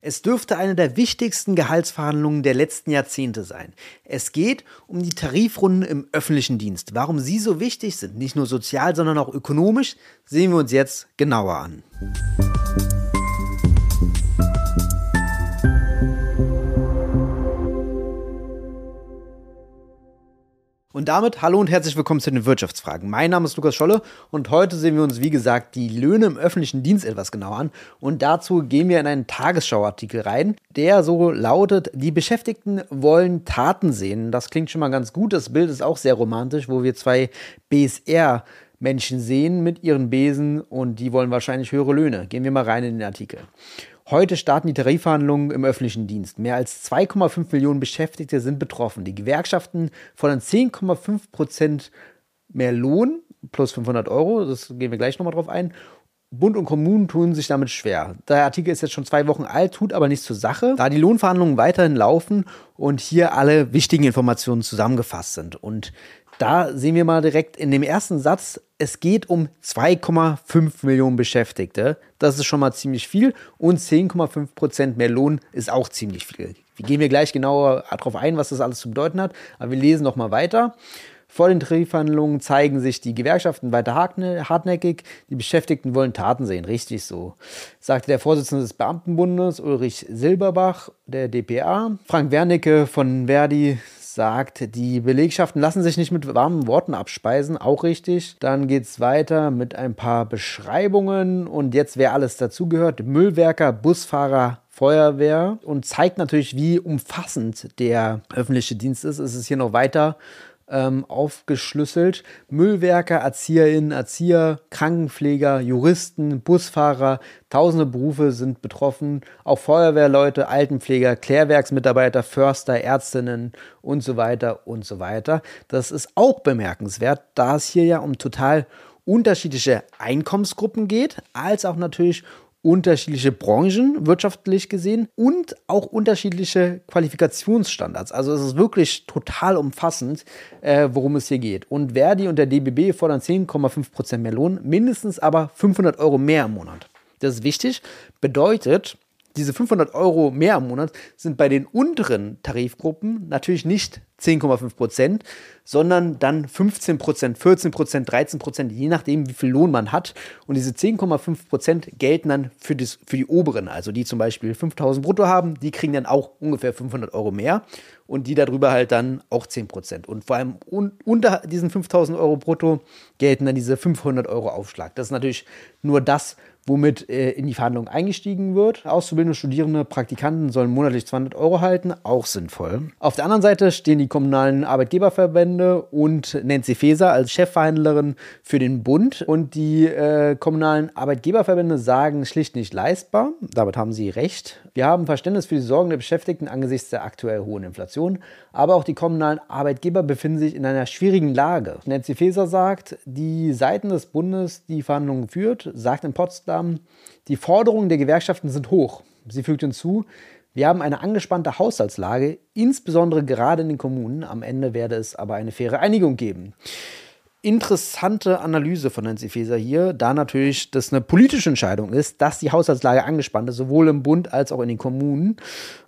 Es dürfte eine der wichtigsten Gehaltsverhandlungen der letzten Jahrzehnte sein. Es geht um die Tarifrunden im öffentlichen Dienst. Warum sie so wichtig sind, nicht nur sozial, sondern auch ökonomisch, sehen wir uns jetzt genauer an. Und damit hallo und herzlich willkommen zu den Wirtschaftsfragen. Mein Name ist Lukas Scholle und heute sehen wir uns, wie gesagt, die Löhne im öffentlichen Dienst etwas genauer an. Und dazu gehen wir in einen Tagesschauartikel rein, der so lautet, die Beschäftigten wollen Taten sehen. Das klingt schon mal ganz gut. Das Bild ist auch sehr romantisch, wo wir zwei BSR Menschen sehen mit ihren Besen und die wollen wahrscheinlich höhere Löhne. Gehen wir mal rein in den Artikel. Heute starten die Tarifverhandlungen im öffentlichen Dienst. Mehr als 2,5 Millionen Beschäftigte sind betroffen. Die Gewerkschaften fordern 10,5 Prozent mehr Lohn plus 500 Euro. Das gehen wir gleich nochmal drauf ein. Bund und Kommunen tun sich damit schwer. Der Artikel ist jetzt schon zwei Wochen alt, tut aber nichts zur Sache, da die Lohnverhandlungen weiterhin laufen und hier alle wichtigen Informationen zusammengefasst sind. Und da sehen wir mal direkt in dem ersten Satz, es geht um 2,5 Millionen Beschäftigte. Das ist schon mal ziemlich viel und 10,5 Prozent mehr Lohn ist auch ziemlich viel. Wir gehen wir gleich genauer darauf ein, was das alles zu bedeuten hat, aber wir lesen noch mal weiter. Vor den Tarifverhandlungen zeigen sich die Gewerkschaften weiter hartnäckig. Die Beschäftigten wollen Taten sehen. Richtig so, sagte der Vorsitzende des Beamtenbundes Ulrich Silberbach, der DPA. Frank Wernicke von Verdi sagt, die Belegschaften lassen sich nicht mit warmen Worten abspeisen, auch richtig. Dann geht es weiter mit ein paar Beschreibungen und jetzt, wer alles dazugehört, Müllwerker, Busfahrer, Feuerwehr und zeigt natürlich, wie umfassend der öffentliche Dienst ist. Es ist hier noch weiter ähm, aufgeschlüsselt. Müllwerker, Erzieherinnen, Erzieher, Krankenpfleger, Juristen, Busfahrer, tausende Berufe sind betroffen. Auch Feuerwehrleute, Altenpfleger, Klärwerksmitarbeiter, Förster, Ärztinnen und so weiter und so weiter. Das ist auch bemerkenswert, da es hier ja um total unterschiedliche Einkommensgruppen geht, als auch natürlich unterschiedliche Branchen wirtschaftlich gesehen und auch unterschiedliche Qualifikationsstandards. Also es ist wirklich total umfassend, äh, worum es hier geht. Und Verdi und der DBB fordern 10,5% mehr Lohn, mindestens aber 500 Euro mehr im Monat. Das ist wichtig, bedeutet, diese 500 Euro mehr im Monat sind bei den unteren Tarifgruppen natürlich nicht 10,5 Prozent, sondern dann 15 Prozent, 14 Prozent, 13 Prozent, je nachdem, wie viel Lohn man hat. Und diese 10,5 Prozent gelten dann für, das, für die oberen, also die zum Beispiel 5000 brutto haben, die kriegen dann auch ungefähr 500 Euro mehr und die darüber halt dann auch 10 Prozent. Und vor allem un unter diesen 5000 Euro brutto gelten dann diese 500 Euro Aufschlag. Das ist natürlich nur das, womit äh, in die Verhandlungen eingestiegen wird. Auszubildende Studierende, Praktikanten sollen monatlich 200 Euro halten, auch sinnvoll. Auf der anderen Seite stehen die kommunalen Arbeitgeberverbände und Nancy Faeser als Chefverhandlerin für den Bund. Und die äh, kommunalen Arbeitgeberverbände sagen schlicht nicht leistbar. Damit haben sie recht. Wir haben Verständnis für die Sorgen der Beschäftigten angesichts der aktuell hohen Inflation. Aber auch die kommunalen Arbeitgeber befinden sich in einer schwierigen Lage. Nancy Faeser sagt, die Seiten des Bundes, die Verhandlungen führt, sagt in Potsdam, haben. Die Forderungen der Gewerkschaften sind hoch. Sie fügt hinzu, wir haben eine angespannte Haushaltslage, insbesondere gerade in den Kommunen. Am Ende werde es aber eine faire Einigung geben. Interessante Analyse von Nancy Faeser hier, da natürlich das eine politische Entscheidung ist, dass die Haushaltslage angespannt ist, sowohl im Bund als auch in den Kommunen.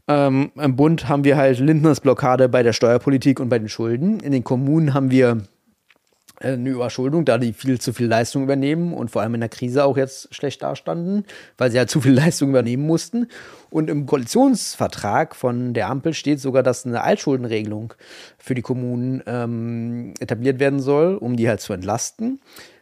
Ähm, Im Bund haben wir halt Lindners Blockade bei der Steuerpolitik und bei den Schulden. In den Kommunen haben wir eine Überschuldung, da die viel zu viel Leistung übernehmen und vor allem in der Krise auch jetzt schlecht dastanden, weil sie halt zu viel Leistung übernehmen mussten. Und im Koalitionsvertrag von der Ampel steht sogar, dass eine Altschuldenregelung für die Kommunen ähm, etabliert werden soll, um die halt zu entlasten.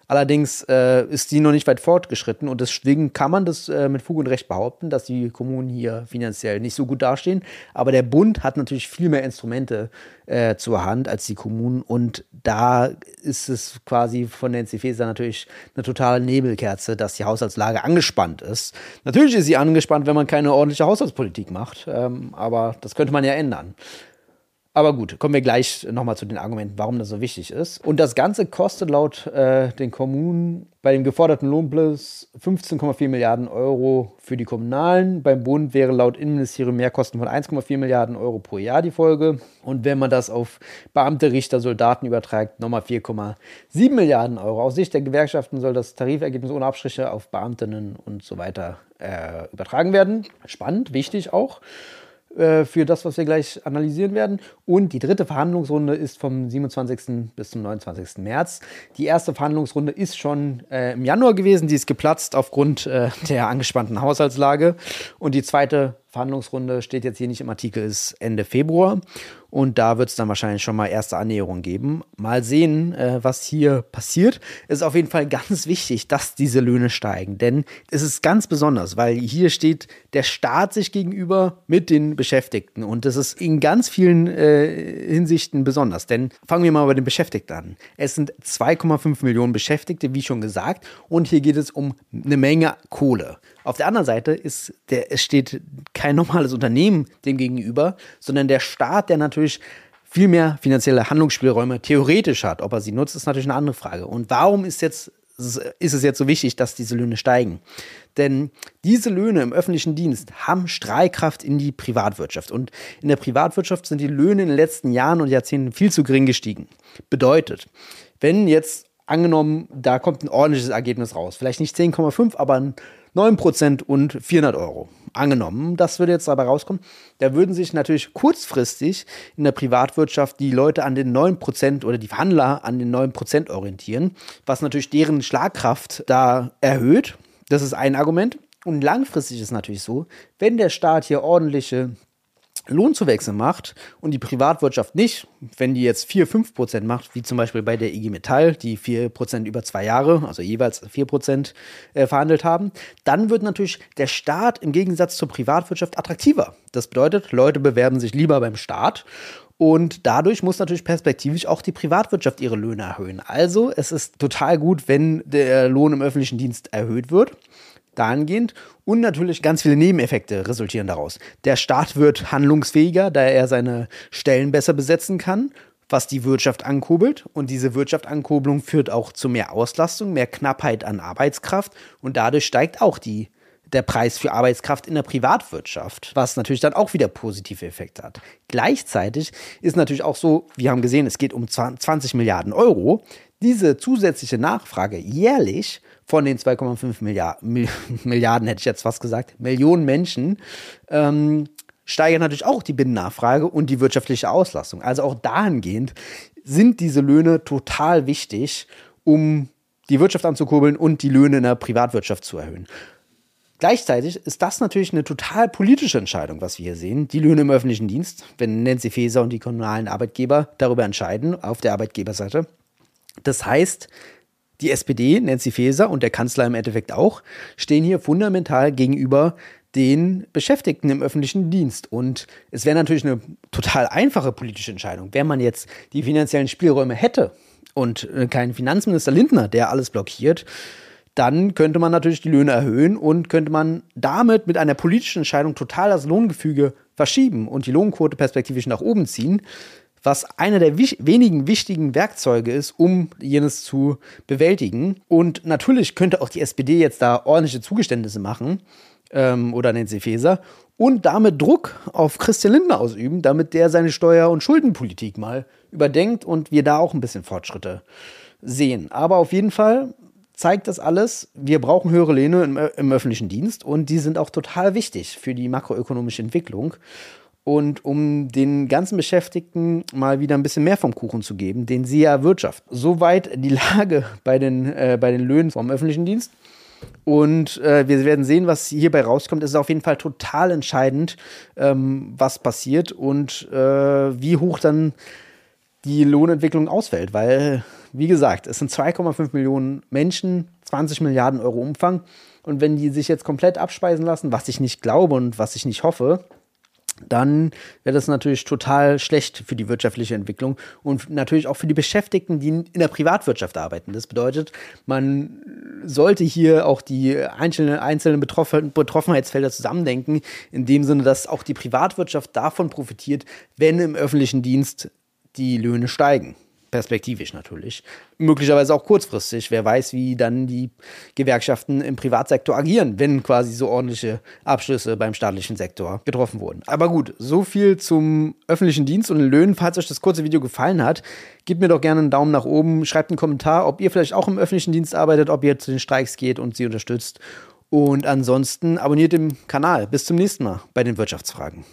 Allerdings äh, ist die noch nicht weit fortgeschritten und deswegen kann man das äh, mit Fug und Recht behaupten, dass die Kommunen hier finanziell nicht so gut dastehen. Aber der Bund hat natürlich viel mehr Instrumente äh, zur Hand als die Kommunen und da ist es quasi von Nancy Faeser natürlich eine totale Nebelkerze, dass die Haushaltslage angespannt ist. Natürlich ist sie angespannt, wenn man keine ordentliche Haushaltspolitik macht, ähm, aber das könnte man ja ändern. Aber gut, kommen wir gleich nochmal zu den Argumenten, warum das so wichtig ist. Und das Ganze kostet laut äh, den Kommunen bei dem geforderten Lohnplus 15,4 Milliarden Euro für die Kommunalen. Beim Bund wäre laut Innenministerium Mehrkosten von 1,4 Milliarden Euro pro Jahr die Folge. Und wenn man das auf Beamte, Richter, Soldaten überträgt, nochmal 4,7 Milliarden Euro. Aus Sicht der Gewerkschaften soll das Tarifergebnis ohne Abstriche auf Beamtinnen und so weiter äh, übertragen werden. Spannend, wichtig auch. Äh, für das, was wir gleich analysieren werden. Und die dritte Verhandlungsrunde ist vom 27. bis zum 29. März. Die erste Verhandlungsrunde ist schon äh, im Januar gewesen. Die ist geplatzt aufgrund äh, der angespannten Haushaltslage. Und die zweite Verhandlungsrunde steht jetzt hier nicht im Artikel, ist Ende Februar. Und da wird es dann wahrscheinlich schon mal erste Annäherungen geben. Mal sehen, äh, was hier passiert. Es ist auf jeden Fall ganz wichtig, dass diese Löhne steigen. Denn es ist ganz besonders, weil hier steht der Staat sich gegenüber mit den Beschäftigten. Und das ist in ganz vielen äh, Hinsichten besonders. Denn fangen wir mal bei den Beschäftigten an. Es sind 2,5 Millionen Beschäftigte, wie schon gesagt. Und hier geht es um eine Menge Kohle. Auf der anderen Seite ist der, es steht kein normales Unternehmen dem gegenüber, sondern der Staat, der natürlich viel mehr finanzielle Handlungsspielräume theoretisch hat. Ob er sie nutzt, ist natürlich eine andere Frage. Und warum ist jetzt ist es jetzt so wichtig, dass diese Löhne steigen. Denn diese Löhne im öffentlichen Dienst haben Strahlkraft in die Privatwirtschaft. Und in der Privatwirtschaft sind die Löhne in den letzten Jahren und Jahrzehnten viel zu gering gestiegen. Bedeutet, wenn jetzt angenommen, da kommt ein ordentliches Ergebnis raus, vielleicht nicht 10,5, aber ein 9% und 400 Euro. Angenommen, das würde jetzt dabei rauskommen, da würden sich natürlich kurzfristig in der Privatwirtschaft die Leute an den 9% oder die Verhandler an den 9% orientieren, was natürlich deren Schlagkraft da erhöht. Das ist ein Argument. Und langfristig ist natürlich so, wenn der Staat hier ordentliche Lohnzuwächse macht und die Privatwirtschaft nicht, wenn die jetzt 4, 5 Prozent macht, wie zum Beispiel bei der IG Metall, die 4 Prozent über zwei Jahre, also jeweils 4 Prozent äh, verhandelt haben, dann wird natürlich der Staat im Gegensatz zur Privatwirtschaft attraktiver. Das bedeutet, Leute bewerben sich lieber beim Staat und dadurch muss natürlich perspektivisch auch die Privatwirtschaft ihre Löhne erhöhen. Also es ist total gut, wenn der Lohn im öffentlichen Dienst erhöht wird dahingehend. Und natürlich ganz viele Nebeneffekte resultieren daraus. Der Staat wird handlungsfähiger, da er seine Stellen besser besetzen kann, was die Wirtschaft ankurbelt. Und diese Wirtschaftsankurbelung führt auch zu mehr Auslastung, mehr Knappheit an Arbeitskraft. Und dadurch steigt auch die der Preis für Arbeitskraft in der Privatwirtschaft, was natürlich dann auch wieder positive Effekte hat. Gleichzeitig ist natürlich auch so, wir haben gesehen, es geht um 20 Milliarden Euro. Diese zusätzliche Nachfrage jährlich von den 2,5 Milliarden, Milliarden, hätte ich jetzt fast gesagt, Millionen Menschen, ähm, steigert natürlich auch die Binnennachfrage und die wirtschaftliche Auslastung. Also auch dahingehend sind diese Löhne total wichtig, um die Wirtschaft anzukurbeln und die Löhne in der Privatwirtschaft zu erhöhen. Gleichzeitig ist das natürlich eine total politische Entscheidung, was wir hier sehen. Die Löhne im öffentlichen Dienst, wenn Nancy Faeser und die kommunalen Arbeitgeber darüber entscheiden, auf der Arbeitgeberseite. Das heißt, die SPD, Nancy Faeser und der Kanzler im Endeffekt auch, stehen hier fundamental gegenüber den Beschäftigten im öffentlichen Dienst. Und es wäre natürlich eine total einfache politische Entscheidung, wenn man jetzt die finanziellen Spielräume hätte und äh, keinen Finanzminister Lindner, der alles blockiert, dann könnte man natürlich die Löhne erhöhen und könnte man damit mit einer politischen Entscheidung total das Lohngefüge verschieben und die Lohnquote perspektivisch nach oben ziehen was einer der wich wenigen wichtigen Werkzeuge ist, um jenes zu bewältigen. Und natürlich könnte auch die SPD jetzt da ordentliche Zugeständnisse machen ähm, oder Nancy Faeser und damit Druck auf Christian Lindner ausüben, damit der seine Steuer- und Schuldenpolitik mal überdenkt und wir da auch ein bisschen Fortschritte sehen. Aber auf jeden Fall zeigt das alles, wir brauchen höhere Löhne im, im öffentlichen Dienst und die sind auch total wichtig für die makroökonomische Entwicklung und um den ganzen Beschäftigten mal wieder ein bisschen mehr vom Kuchen zu geben, den sie ja wirtschaften. Soweit die Lage bei den, äh, bei den Löhnen vom öffentlichen Dienst. Und äh, wir werden sehen, was hierbei rauskommt. Es ist auf jeden Fall total entscheidend, ähm, was passiert und äh, wie hoch dann die Lohnentwicklung ausfällt. Weil, wie gesagt, es sind 2,5 Millionen Menschen, 20 Milliarden Euro Umfang. Und wenn die sich jetzt komplett abspeisen lassen, was ich nicht glaube und was ich nicht hoffe, dann wäre das natürlich total schlecht für die wirtschaftliche Entwicklung und natürlich auch für die Beschäftigten, die in der Privatwirtschaft arbeiten. Das bedeutet, man sollte hier auch die einzelnen, einzelnen Betroffen Betroffenheitsfelder zusammendenken, in dem Sinne, dass auch die Privatwirtschaft davon profitiert, wenn im öffentlichen Dienst die Löhne steigen perspektivisch natürlich. Möglicherweise auch kurzfristig. Wer weiß, wie dann die Gewerkschaften im Privatsektor agieren, wenn quasi so ordentliche Abschlüsse beim staatlichen Sektor getroffen wurden. Aber gut, so viel zum öffentlichen Dienst und den Löhnen. Falls euch das kurze Video gefallen hat, gebt mir doch gerne einen Daumen nach oben, schreibt einen Kommentar, ob ihr vielleicht auch im öffentlichen Dienst arbeitet, ob ihr zu den Streiks geht und sie unterstützt. Und ansonsten abonniert den Kanal. Bis zum nächsten Mal bei den Wirtschaftsfragen.